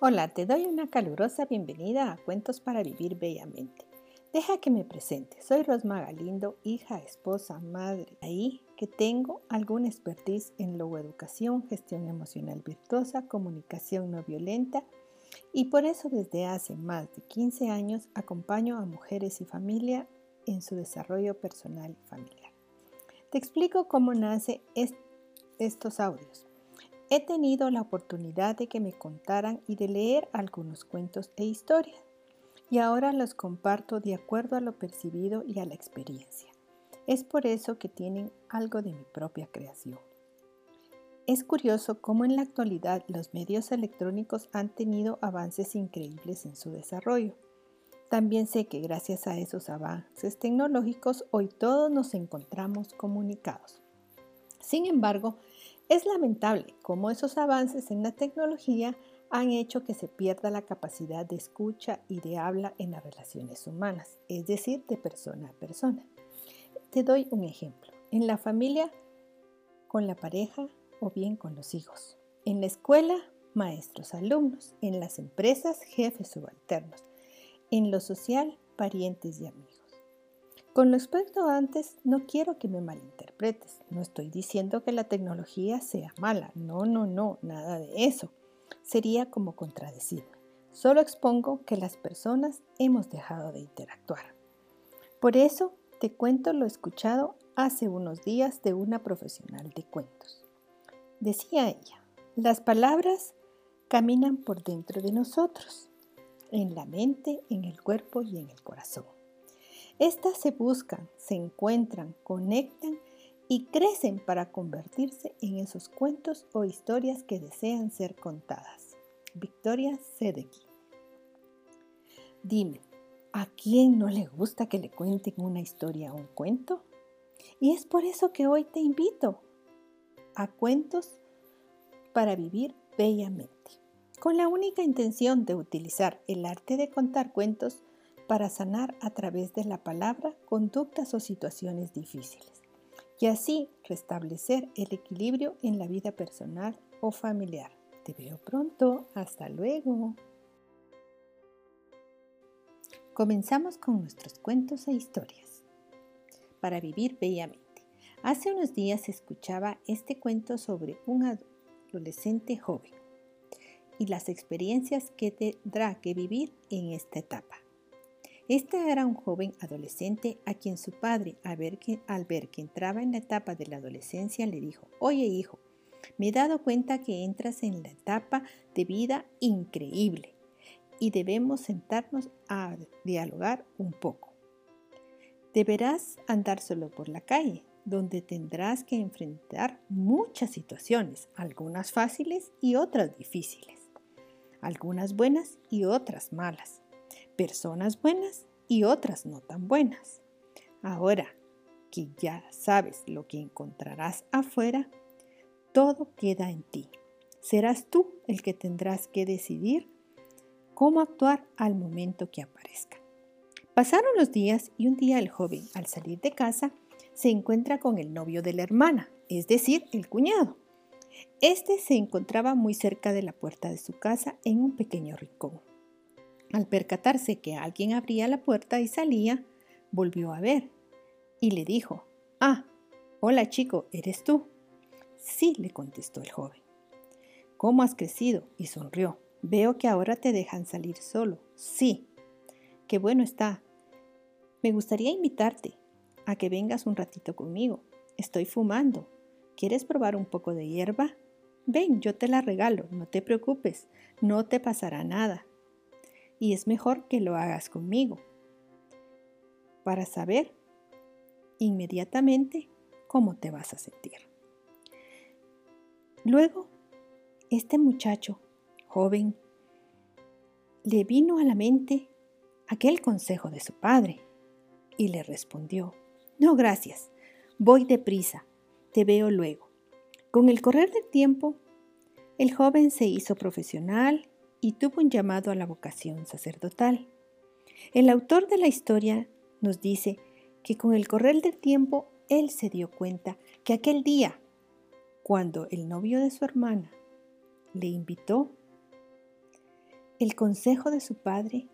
Hola, te doy una calurosa bienvenida a Cuentos para Vivir Bellamente. Deja que me presente. Soy Rosma Galindo, hija, esposa, madre. Ahí que tengo alguna expertise en logoeducación, gestión emocional virtuosa, comunicación no violenta y por eso desde hace más de 15 años acompaño a mujeres y familia en su desarrollo personal y familiar. Te explico cómo nace estos audios. He tenido la oportunidad de que me contaran y de leer algunos cuentos e historias, y ahora los comparto de acuerdo a lo percibido y a la experiencia. Es por eso que tienen algo de mi propia creación. Es curioso cómo en la actualidad los medios electrónicos han tenido avances increíbles en su desarrollo. También sé que gracias a esos avances tecnológicos hoy todos nos encontramos comunicados. Sin embargo, es lamentable cómo esos avances en la tecnología han hecho que se pierda la capacidad de escucha y de habla en las relaciones humanas, es decir, de persona a persona. Te doy un ejemplo. En la familia, con la pareja o bien con los hijos. En la escuela, maestros, alumnos. En las empresas, jefes subalternos. En lo social, parientes y amigos. Con lo expuesto antes, no quiero que me malinterpretes. No estoy diciendo que la tecnología sea mala. No, no, no, nada de eso. Sería como contradecirme. Solo expongo que las personas hemos dejado de interactuar. Por eso te cuento lo escuchado hace unos días de una profesional de cuentos. Decía ella, las palabras caminan por dentro de nosotros, en la mente, en el cuerpo y en el corazón. Estas se buscan, se encuentran, conectan y crecen para convertirse en esos cuentos o historias que desean ser contadas. Victoria Sedeki. Dime, ¿a quién no le gusta que le cuenten una historia o un cuento? Y es por eso que hoy te invito a cuentos para vivir bellamente, con la única intención de utilizar el arte de contar cuentos para sanar a través de la palabra conductas o situaciones difíciles y así restablecer el equilibrio en la vida personal o familiar. Te veo pronto, hasta luego. Comenzamos con nuestros cuentos e historias para vivir bellamente. Hace unos días escuchaba este cuento sobre un adolescente joven y las experiencias que tendrá que vivir en esta etapa. Este era un joven adolescente a quien su padre, al ver, que, entraba en la etapa de la adolescencia, le dijo, oye hijo, me he dado cuenta que entras en la etapa de vida increíble y debemos sentarnos a dialogar un poco. Deberás andar solo por la calle, donde tendrás que enfrentar muchas situaciones, algunas fáciles y otras difíciles, algunas buenas y otras malas personas buenas y otras no tan buenas. Ahora que ya sabes lo que encontrarás afuera, todo queda en ti. Serás tú el que tendrás que decidir cómo actuar al momento que aparezca. Pasaron los días y un día el joven, al salir de casa, se encuentra con el novio de la hermana, es decir, el cuñado. Este se encontraba muy cerca de la puerta de su casa en un pequeño rincón. Al percatarse que alguien abría la puerta y salía, volvió a ver y le dijo, Ah, hola chico, ¿eres tú? Sí, le contestó el joven. ¿Cómo has crecido? Y sonrió. Veo que ahora te dejan salir solo. Sí. Qué bueno está. Me gustaría invitarte a que vengas un ratito conmigo. Estoy fumando. ¿Quieres probar un poco de hierba? Ven, yo te la regalo, no te preocupes, no te pasará nada y es mejor que lo hagas conmigo para saber inmediatamente cómo te vas a sentir. Luego, este muchacho joven le vino a la mente aquel consejo de su padre y le respondió, no gracias, voy deprisa, te veo luego. Con el correr del tiempo, el joven se hizo profesional y tuvo un llamado a la vocación sacerdotal. El autor de la historia nos dice que con el correr del tiempo él se dio cuenta que aquel día, cuando el novio de su hermana le invitó, El consejo de su padre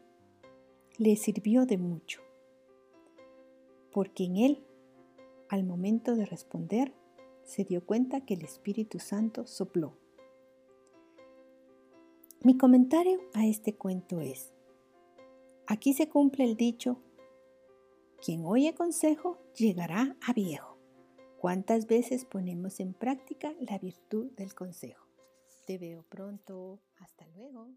le sirvió de mucho, porque en él, al momento de responder, se dio cuenta que el Espíritu Santo sopló. Mi comentario a este cuento es, aquí se cumple el dicho, quien oye consejo llegará a viejo. ¿Cuántas veces ponemos en práctica la virtud del consejo? Te veo pronto. Hasta luego.